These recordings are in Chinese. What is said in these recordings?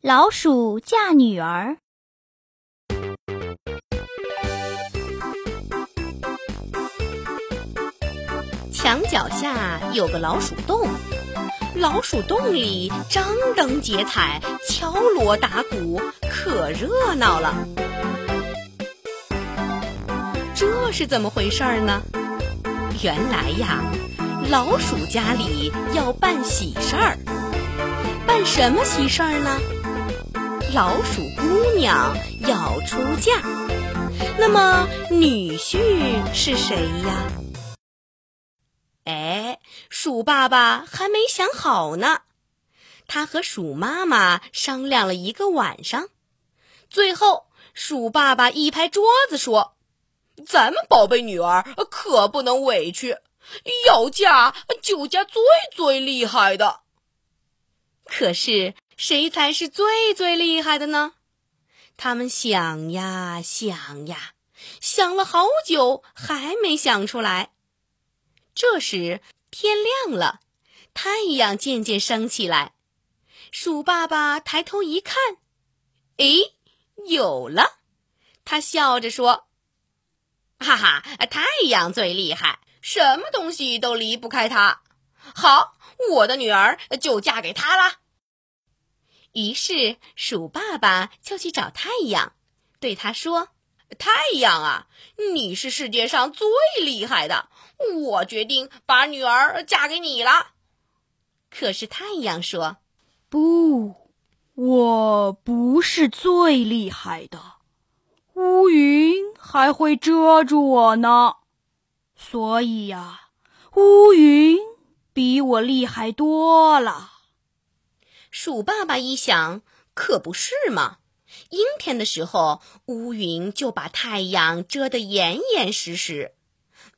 老鼠嫁女儿。墙脚下有个老鼠洞，老鼠洞里张灯结彩，敲锣打鼓，可热闹了。这是怎么回事儿呢？原来呀，老鼠家里要办喜事儿。办什么喜事儿呢？老鼠姑娘要出嫁，那么女婿是谁呀？哎，鼠爸爸还没想好呢。他和鼠妈妈商量了一个晚上，最后鼠爸爸一拍桌子说：“咱们宝贝女儿可不能委屈，要嫁就嫁最最厉害的。”可是谁才是最最厉害的呢？他们想呀想呀，想了好久，还没想出来。这时天亮了，太阳渐渐升起来。鼠爸爸抬头一看，诶，有了！他笑着说：“哈哈，太阳最厉害，什么东西都离不开它。好。”我的女儿就嫁给他了。于是鼠爸爸就去找太阳，对他说：“太阳啊，你是世界上最厉害的，我决定把女儿嫁给你了。”可是太阳说：“不，我不是最厉害的，乌云还会遮住我呢。所以呀，乌云。”比我厉害多了。鼠爸爸一想，可不是嘛！阴天的时候，乌云就把太阳遮得严严实实。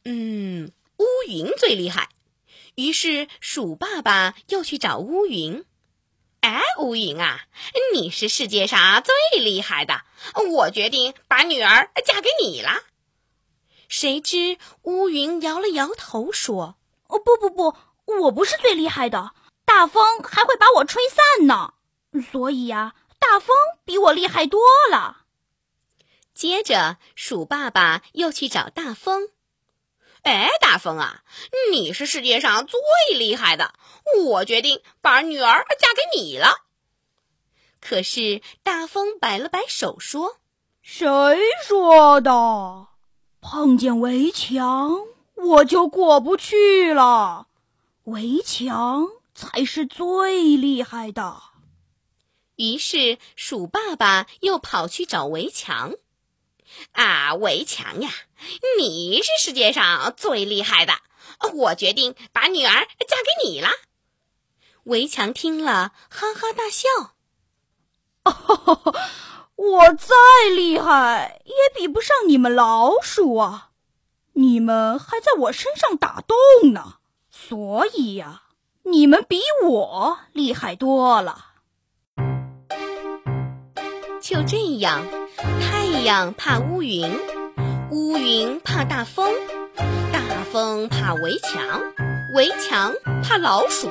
嗯，乌云最厉害。于是鼠爸爸又去找乌云。哎，乌云啊，你是世界上最厉害的，我决定把女儿嫁给你了。谁知乌云摇了摇头，说：“哦，不不不。”我不是最厉害的，大风还会把我吹散呢。所以呀，大风比我厉害多了。接着，鼠爸爸又去找大风。哎，大风啊，你是世界上最厉害的，我决定把女儿嫁给你了。可是大风摆了摆手说：“谁说的？碰见围墙我就过不去了。”围墙才是最厉害的。于是鼠爸爸又跑去找围墙。啊，围墙呀，你是世界上最厉害的，我决定把女儿嫁给你了。围墙听了，哈哈大笑。我再厉害，也比不上你们老鼠啊！你们还在我身上打洞呢。所以呀，你们比我厉害多了。就这样，太阳怕乌云，乌云怕大风，大风怕围墙，围墙怕老鼠。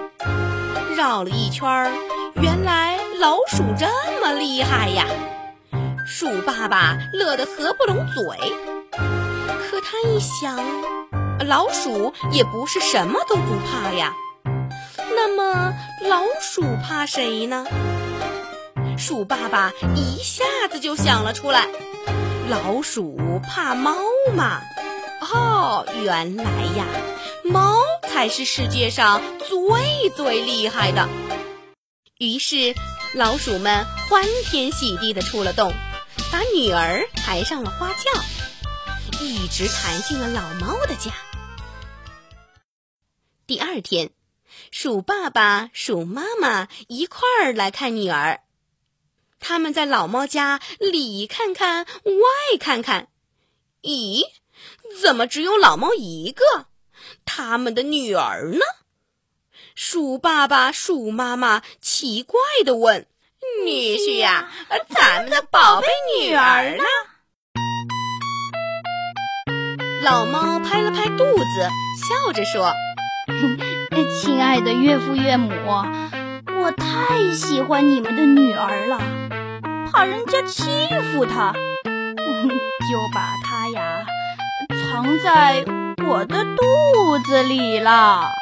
绕了一圈，原来老鼠这么厉害呀！鼠爸爸乐得合不拢嘴。可他一想。老鼠也不是什么都不怕呀，那么老鼠怕谁呢？鼠爸爸一下子就想了出来，老鼠怕猫嘛。哦，原来呀，猫才是世界上最最厉害的。于是，老鼠们欢天喜地的出了洞，把女儿抬上了花轿，一直抬进了老猫的家。第二天，鼠爸爸、鼠妈妈一块儿来看女儿。他们在老猫家里看看，外看看。咦，怎么只有老猫一个？他们的女儿呢？鼠爸爸、鼠妈妈奇怪的问：“女婿呀，咱们的宝贝女儿呢？”老猫拍了拍肚子，笑着说。亲爱的岳父岳母，我太喜欢你们的女儿了，怕人家欺负她，就把她呀藏在我的肚子里了。